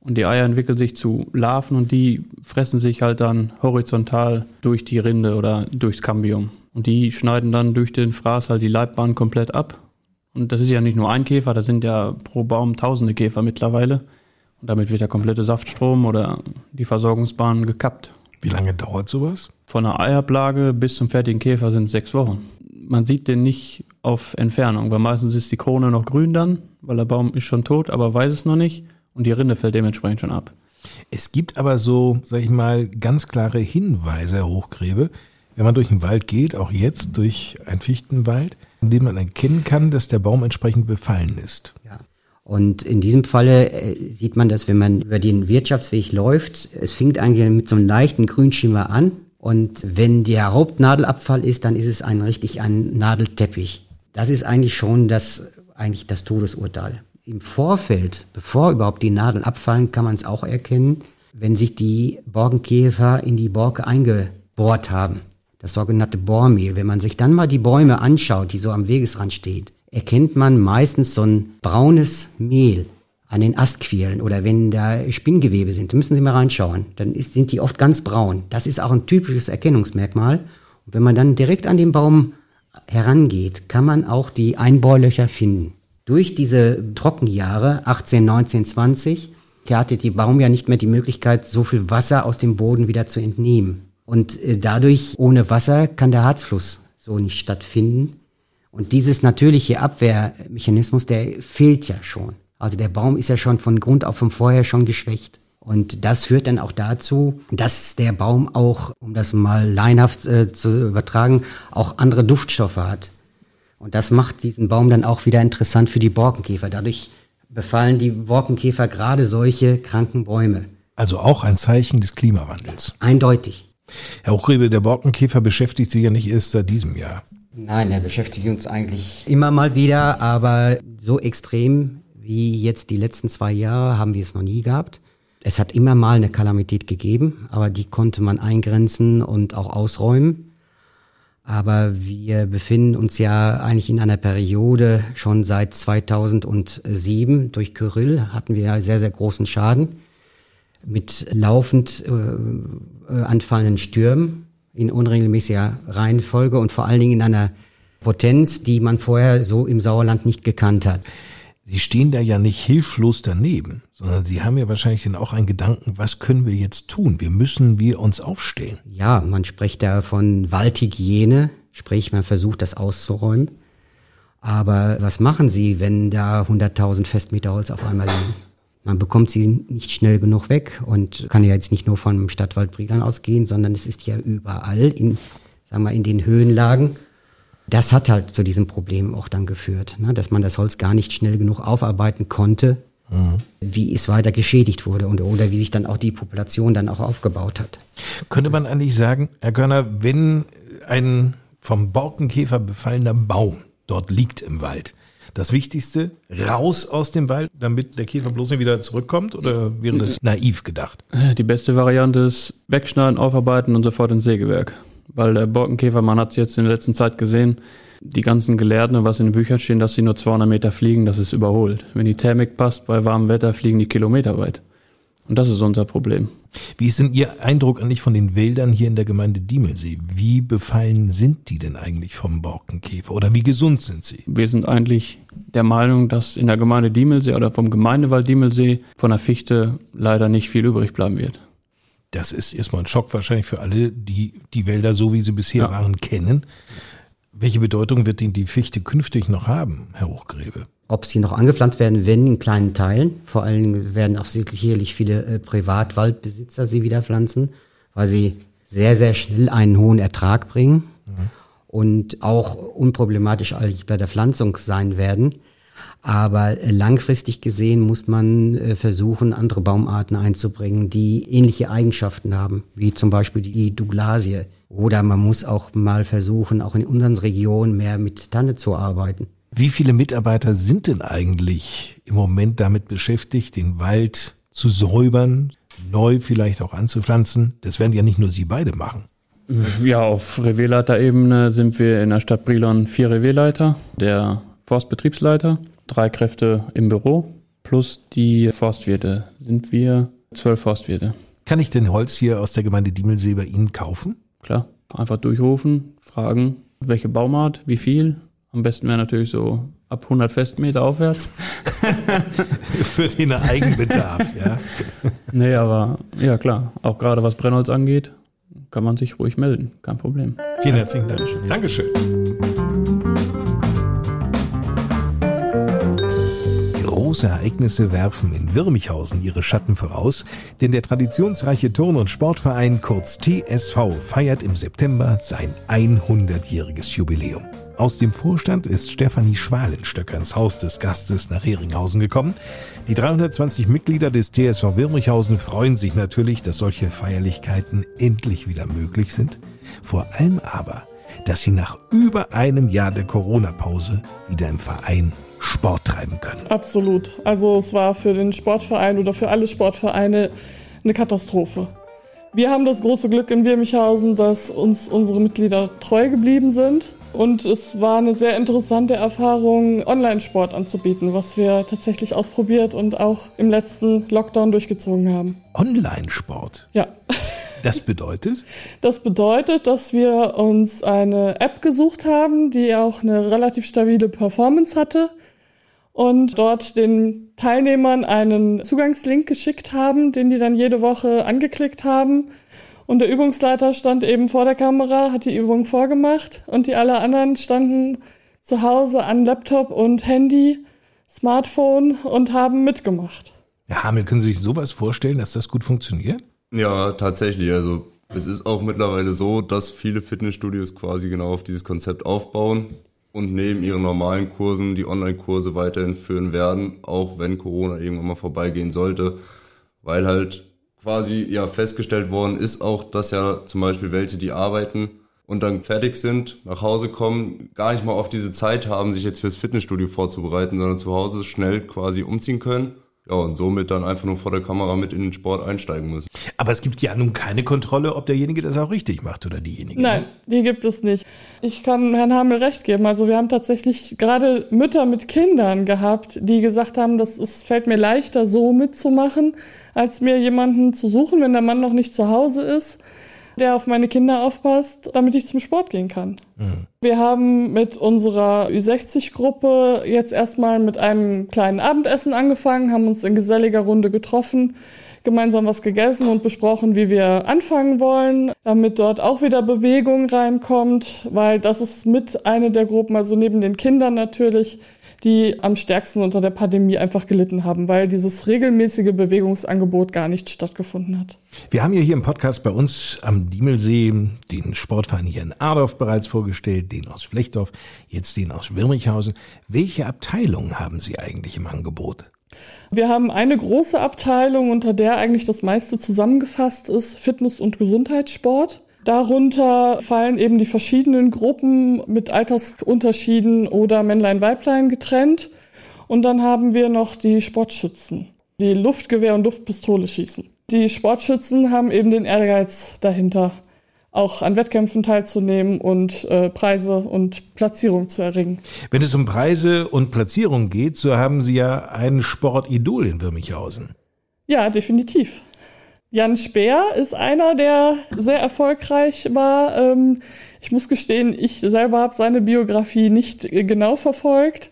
und die Eier entwickeln sich zu Larven und die fressen sich halt dann horizontal durch die Rinde oder durchs Cambium. Und die schneiden dann durch den Fraß halt die Leibbahn komplett ab. Und das ist ja nicht nur ein Käfer, das sind ja pro Baum tausende Käfer mittlerweile. Und damit wird der komplette Saftstrom oder die Versorgungsbahn gekappt. Wie lange dauert sowas? Von der Eiablage bis zum fertigen Käfer sind es sechs Wochen. Man sieht den nicht auf Entfernung, weil meistens ist die Krone noch grün dann, weil der Baum ist schon tot, aber weiß es noch nicht und die Rinde fällt dementsprechend schon ab. Es gibt aber so, sag ich mal, ganz klare Hinweise, Herr Hochgräbe, wenn man durch den Wald geht, auch jetzt durch einen Fichtenwald, in dem man erkennen kann, dass der Baum entsprechend befallen ist. Ja. Und in diesem Falle äh, sieht man das, wenn man über den Wirtschaftsweg läuft. Es fängt eigentlich mit so einem leichten Grünschimmer an. Und wenn der Hauptnadelabfall ist, dann ist es ein richtig ein Nadelteppich. Das ist eigentlich schon das, eigentlich das Todesurteil im Vorfeld, bevor überhaupt die Nadeln abfallen, kann man es auch erkennen, wenn sich die Borkenkäfer in die Borke eingebohrt haben. Das sogenannte Bohrmehl. Wenn man sich dann mal die Bäume anschaut, die so am Wegesrand steht, erkennt man meistens so ein braunes Mehl an den Astquirlen oder wenn da Spinngewebe sind, da müssen Sie mal reinschauen, dann ist, sind die oft ganz braun. Das ist auch ein typisches Erkennungsmerkmal. Und wenn man dann direkt an den Baum herangeht, kann man auch die Einbohrlöcher finden. Durch diese Trockenjahre 18, 19, 20 hatte die Baum ja nicht mehr die Möglichkeit, so viel Wasser aus dem Boden wieder zu entnehmen. Und äh, dadurch, ohne Wasser, kann der Harzfluss so nicht stattfinden. Und dieses natürliche Abwehrmechanismus, der fehlt ja schon. Also der Baum ist ja schon von Grund auf von vorher schon geschwächt. Und das führt dann auch dazu, dass der Baum auch, um das mal leinhaft äh, zu übertragen, auch andere Duftstoffe hat. Und das macht diesen Baum dann auch wieder interessant für die Borkenkäfer. Dadurch befallen die Borkenkäfer gerade solche kranken Bäume. Also auch ein Zeichen des Klimawandels. Eindeutig. Herr Hochriebe, der Borkenkäfer beschäftigt sich ja nicht erst seit diesem Jahr. Nein, er beschäftigt uns eigentlich immer mal wieder, aber so extrem wie jetzt die letzten zwei Jahre haben wir es noch nie gehabt. Es hat immer mal eine Kalamität gegeben, aber die konnte man eingrenzen und auch ausräumen. Aber wir befinden uns ja eigentlich in einer Periode schon seit 2007. Durch Kyrill hatten wir ja sehr, sehr großen Schaden mit laufend äh, äh, anfallenden Stürmen in unregelmäßiger Reihenfolge und vor allen Dingen in einer Potenz, die man vorher so im Sauerland nicht gekannt hat. Sie stehen da ja nicht hilflos daneben, sondern Sie haben ja wahrscheinlich dann auch einen Gedanken, was können wir jetzt tun? Wir müssen wir uns aufstellen. Ja, man spricht da von Waldhygiene, sprich man versucht das auszuräumen. Aber was machen Sie, wenn da 100.000 Festmeter Holz auf einmal liegen? Man bekommt sie nicht schnell genug weg und kann ja jetzt nicht nur vom Stadtwald Briegeln ausgehen, sondern es ist ja überall in, sagen wir, in den Höhenlagen das hat halt zu diesem Problem auch dann geführt, ne? dass man das Holz gar nicht schnell genug aufarbeiten konnte, mhm. wie es weiter geschädigt wurde und, oder wie sich dann auch die Population dann auch aufgebaut hat. Könnte man eigentlich sagen, Herr Körner, wenn ein vom Borkenkäfer befallener Baum dort liegt im Wald, das Wichtigste, raus aus dem Wald, damit der Käfer bloß nicht wieder zurückkommt? Oder wäre das naiv gedacht? Die beste Variante ist wegschneiden, aufarbeiten und sofort ins Sägewerk weil der Borkenkäfer, man hat es jetzt in der letzten Zeit gesehen, die ganzen Gelehrten, was in den Büchern stehen, dass sie nur 200 Meter fliegen, das ist überholt. Wenn die Thermik passt, bei warmem Wetter fliegen die Kilometer weit. Und das ist unser Problem. Wie ist denn Ihr Eindruck eigentlich von den Wäldern hier in der Gemeinde Diemelsee? Wie befallen sind die denn eigentlich vom Borkenkäfer oder wie gesund sind sie? Wir sind eigentlich der Meinung, dass in der Gemeinde Diemelsee oder vom Gemeindewald Diemelsee von der Fichte leider nicht viel übrig bleiben wird. Das ist erstmal ein Schock wahrscheinlich für alle, die die Wälder so wie sie bisher ja. waren kennen. Welche Bedeutung wird denn die Fichte künftig noch haben, Herr Hochgräbe? Ob sie noch angepflanzt werden, wenn in kleinen Teilen. Vor allen Dingen werden auch sicherlich viele äh, Privatwaldbesitzer sie wieder pflanzen, weil sie sehr, sehr schnell einen hohen Ertrag bringen mhm. und auch unproblematisch bei der Pflanzung sein werden. Aber langfristig gesehen muss man äh, versuchen, andere Baumarten einzubringen, die ähnliche Eigenschaften haben, wie zum Beispiel die Douglasie Oder man muss auch mal versuchen, auch in unseren Regionen mehr mit Tanne zu arbeiten. Wie viele Mitarbeiter sind denn eigentlich im Moment damit beschäftigt, den Wald zu säubern, neu vielleicht auch anzupflanzen? Das werden ja nicht nur Sie beide machen. Ja, auf Revierleiterebene sind wir in der Stadt Brilon vier Revierleiter, der Forstbetriebsleiter, drei Kräfte im Büro plus die Forstwirte sind wir zwölf Forstwirte. Kann ich denn Holz hier aus der Gemeinde Diemelsee bei Ihnen kaufen? Klar, einfach durchrufen, fragen, welche Baumart, wie viel. Am besten wäre natürlich so ab 100 Festmeter aufwärts. Für den Eigenbedarf, ja. Nee, aber ja klar, auch gerade was Brennholz angeht, kann man sich ruhig melden, kein Problem. Vielen herzlichen Dank. Dankeschön. Große Ereignisse werfen in Wirmichhausen ihre Schatten voraus, denn der traditionsreiche Turn- und Sportverein kurz TSV feiert im September sein 100-jähriges Jubiläum. Aus dem Vorstand ist Stefanie Schwalenstöcker ins Haus des Gastes nach Heringhausen gekommen. Die 320 Mitglieder des TSV Wirmichhausen freuen sich natürlich, dass solche Feierlichkeiten endlich wieder möglich sind. Vor allem aber, dass sie nach über einem Jahr der Corona-Pause wieder im Verein Sport treiben können. Absolut. Also es war für den Sportverein oder für alle Sportvereine eine Katastrophe. Wir haben das große Glück in Wirmichhausen, dass uns unsere Mitglieder treu geblieben sind. Und es war eine sehr interessante Erfahrung, Online-Sport anzubieten, was wir tatsächlich ausprobiert und auch im letzten Lockdown durchgezogen haben. Online-Sport? Ja. Das bedeutet? Das bedeutet, dass wir uns eine App gesucht haben, die auch eine relativ stabile Performance hatte und dort den Teilnehmern einen Zugangslink geschickt haben, den die dann jede Woche angeklickt haben. Und der Übungsleiter stand eben vor der Kamera, hat die Übung vorgemacht und die alle anderen standen zu Hause an Laptop und Handy, Smartphone und haben mitgemacht. Herr Hamel, können Sie sich sowas vorstellen, dass das gut funktioniert? Ja, tatsächlich. Also es ist auch mittlerweile so, dass viele Fitnessstudios quasi genau auf dieses Konzept aufbauen und neben ihren normalen Kursen die Online-Kurse weiterhin führen werden, auch wenn Corona irgendwann mal vorbeigehen sollte, weil halt quasi ja festgestellt worden ist auch, dass ja zum Beispiel welche, die arbeiten und dann fertig sind, nach Hause kommen, gar nicht mal auf diese Zeit haben, sich jetzt fürs Fitnessstudio vorzubereiten, sondern zu Hause schnell quasi umziehen können ja, und somit dann einfach nur vor der Kamera mit in den Sport einsteigen müssen. Aber es gibt ja nun keine Kontrolle, ob derjenige das auch richtig macht oder diejenige. Nein, ne? die gibt es nicht. Ich kann Herrn Hamel recht geben. Also wir haben tatsächlich gerade Mütter mit Kindern gehabt, die gesagt haben, dass es fällt mir leichter, so mitzumachen, als mir jemanden zu suchen, wenn der Mann noch nicht zu Hause ist der auf meine Kinder aufpasst, damit ich zum Sport gehen kann. Mhm. Wir haben mit unserer Ü60-Gruppe jetzt erstmal mit einem kleinen Abendessen angefangen, haben uns in geselliger Runde getroffen, gemeinsam was gegessen und besprochen, wie wir anfangen wollen, damit dort auch wieder Bewegung reinkommt, weil das ist mit eine der Gruppen, also neben den Kindern natürlich, die am stärksten unter der Pandemie einfach gelitten haben, weil dieses regelmäßige Bewegungsangebot gar nicht stattgefunden hat. Wir haben ja hier im Podcast bei uns am Diemelsee den Sportverein hier in Adorf bereits vorgestellt, den aus Flechtdorf, jetzt den aus Wirmichhausen. Welche Abteilungen haben Sie eigentlich im Angebot? Wir haben eine große Abteilung, unter der eigentlich das meiste zusammengefasst ist, Fitness- und Gesundheitssport. Darunter fallen eben die verschiedenen Gruppen mit Altersunterschieden oder Männlein-Weiblein getrennt. Und dann haben wir noch die Sportschützen, die Luftgewehr und Luftpistole schießen. Die Sportschützen haben eben den Ehrgeiz dahinter, auch an Wettkämpfen teilzunehmen und äh, Preise und Platzierung zu erringen. Wenn es um Preise und Platzierung geht, so haben Sie ja ein Sportidol in Wirmichhausen. Ja, definitiv. Jan Speer ist einer, der sehr erfolgreich war. Ähm, ich muss gestehen, ich selber habe seine Biografie nicht genau verfolgt.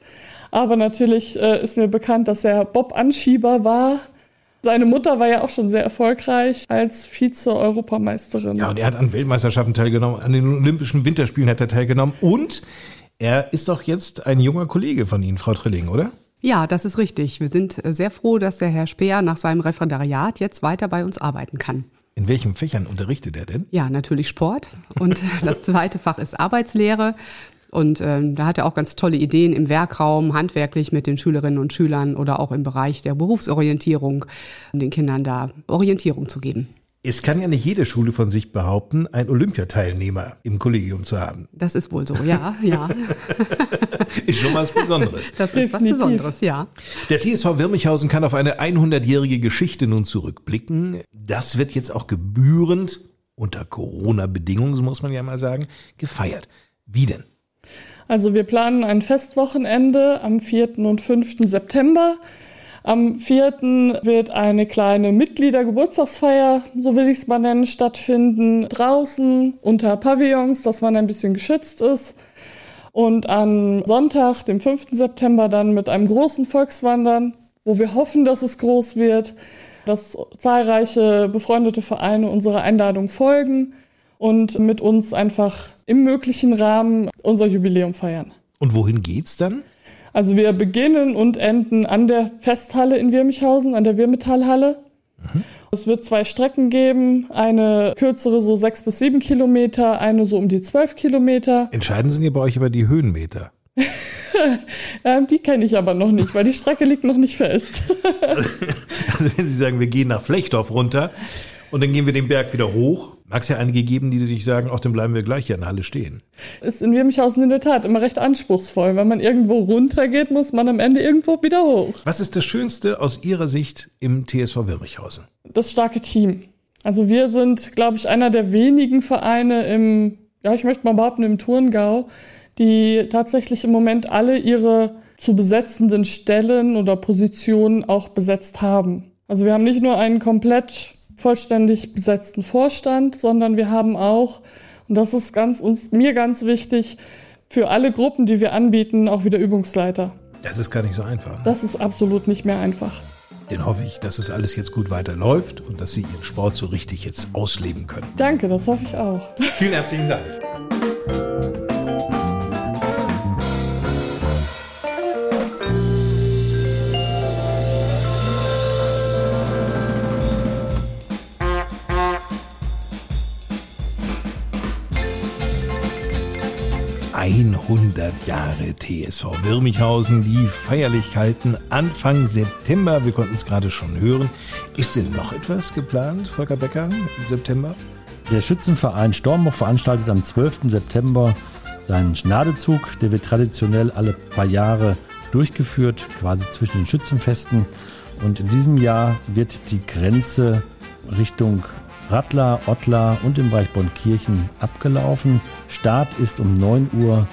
Aber natürlich äh, ist mir bekannt, dass er Bob-Anschieber war. Seine Mutter war ja auch schon sehr erfolgreich als Vize-Europameisterin. Ja, und er hat an Weltmeisterschaften teilgenommen, an den Olympischen Winterspielen hat er teilgenommen. Und er ist doch jetzt ein junger Kollege von Ihnen, Frau Trilling, oder? Ja, das ist richtig. Wir sind äh, sehr froh, dass der Herr Speer nach seinem Referendariat jetzt weiter bei uns arbeiten kann. In welchen Fächern unterrichtet er denn? Ja, natürlich Sport. Und das zweite Fach ist Arbeitslehre. Und ähm, da hat er auch ganz tolle Ideen im Werkraum, handwerklich mit den Schülerinnen und Schülern oder auch im Bereich der Berufsorientierung, um den Kindern da Orientierung zu geben. Es kann ja nicht jede Schule von sich behaupten, einen Olympiateilnehmer im Kollegium zu haben. Das ist wohl so, ja, ja. ist schon was Besonderes. Das ist was Besonderes, ja. Der TSV Wirmichhausen kann auf eine 100-jährige Geschichte nun zurückblicken. Das wird jetzt auch gebührend unter Corona-Bedingungen, so muss man ja mal sagen, gefeiert. Wie denn? Also wir planen ein Festwochenende am 4. und 5. September. Am 4. wird eine kleine Mitgliedergeburtstagsfeier, so will ich es mal nennen, stattfinden, draußen unter Pavillons, dass man ein bisschen geschützt ist. Und am Sonntag, dem 5. September, dann mit einem großen Volkswandern, wo wir hoffen, dass es groß wird, dass zahlreiche befreundete Vereine unserer Einladung folgen und mit uns einfach im möglichen Rahmen unser Jubiläum feiern. Und wohin geht's dann? Also wir beginnen und enden an der Festhalle in Wirmichhausen, an der Wirmetallhalle. Mhm. Es wird zwei Strecken geben, eine kürzere so sechs bis sieben Kilometer, eine so um die zwölf Kilometer. Entscheiden Sie bei euch über die Höhenmeter? ähm, die kenne ich aber noch nicht, weil die Strecke liegt noch nicht fest. also wenn Sie sagen, wir gehen nach Flechtdorf runter, und dann gehen wir den Berg wieder hoch. Mag es ja einige geben, die sich sagen, ach, dann bleiben wir gleich hier in der Halle stehen. Ist in Wirmichhausen in der Tat immer recht anspruchsvoll. Wenn man irgendwo runter geht, muss man am Ende irgendwo wieder hoch. Was ist das Schönste aus Ihrer Sicht im TSV Wirmichhausen? Das starke Team. Also wir sind, glaube ich, einer der wenigen Vereine im, ja, ich möchte mal behaupten, im Turngau, die tatsächlich im Moment alle ihre zu besetzenden Stellen oder Positionen auch besetzt haben. Also wir haben nicht nur einen komplett vollständig besetzten Vorstand, sondern wir haben auch, und das ist ganz, uns, mir ganz wichtig, für alle Gruppen, die wir anbieten, auch wieder Übungsleiter. Das ist gar nicht so einfach. Ne? Das ist absolut nicht mehr einfach. Den hoffe ich, dass es alles jetzt gut weiterläuft und dass Sie Ihren Sport so richtig jetzt ausleben können. Danke, das hoffe ich auch. Vielen herzlichen Dank. 100 Jahre TSV Wirmichhausen, die Feierlichkeiten Anfang September, wir konnten es gerade schon hören. Ist denn noch etwas geplant, Volker Becker, im September? Der Schützenverein Stormbruch veranstaltet am 12. September seinen Schnadezug. Der wird traditionell alle paar Jahre durchgeführt, quasi zwischen den Schützenfesten. Und in diesem Jahr wird die Grenze Richtung Rattler, Ottlar und im Bereich Bonnkirchen abgelaufen. Start ist um 9 Uhr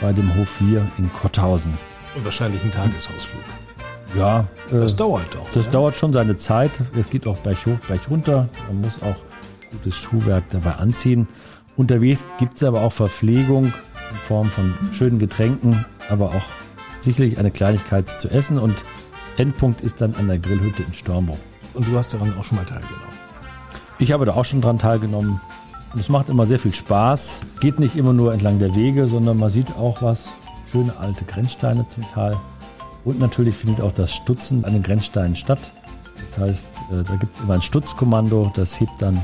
bei dem Hof 4 in Kotthausen. Und wahrscheinlich ein Tagesausflug. Ja. Das äh, dauert doch. Das ja? dauert schon seine Zeit. Es geht auch Berg hoch, Berg runter. Man muss auch gutes Schuhwerk dabei anziehen. Unterwegs gibt es aber auch Verpflegung in Form von schönen Getränken, aber auch sicherlich eine Kleinigkeit zu essen. Und Endpunkt ist dann an der Grillhütte in Stormbruch. Und du hast daran auch schon mal teilgenommen? Ich habe da auch schon dran teilgenommen. es macht immer sehr viel Spaß. Geht nicht immer nur entlang der Wege, sondern man sieht auch was. Schöne alte Grenzsteine zum Teil. Und natürlich findet auch das Stutzen an den Grenzsteinen statt. Das heißt, äh, da gibt es immer ein Stutzkommando, das hebt dann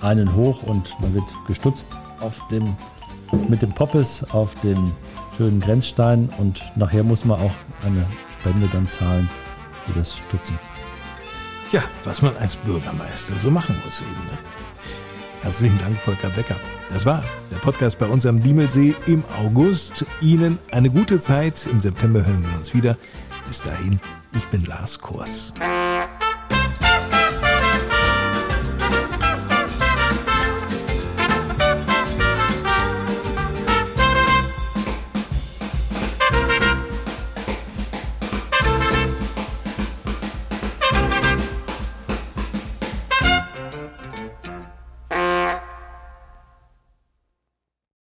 einen hoch und man wird gestutzt auf dem, mit dem Poppes auf den schönen Grenzstein und nachher muss man auch eine Spende dann zahlen für das Stutzen. Ja, was man als Bürgermeister so machen muss eben. Ne? Herzlichen Dank, Volker Becker. Das war der Podcast bei uns am Diemelsee im August. Ihnen eine gute Zeit. Im September hören wir uns wieder. Bis dahin, ich bin Lars Kors.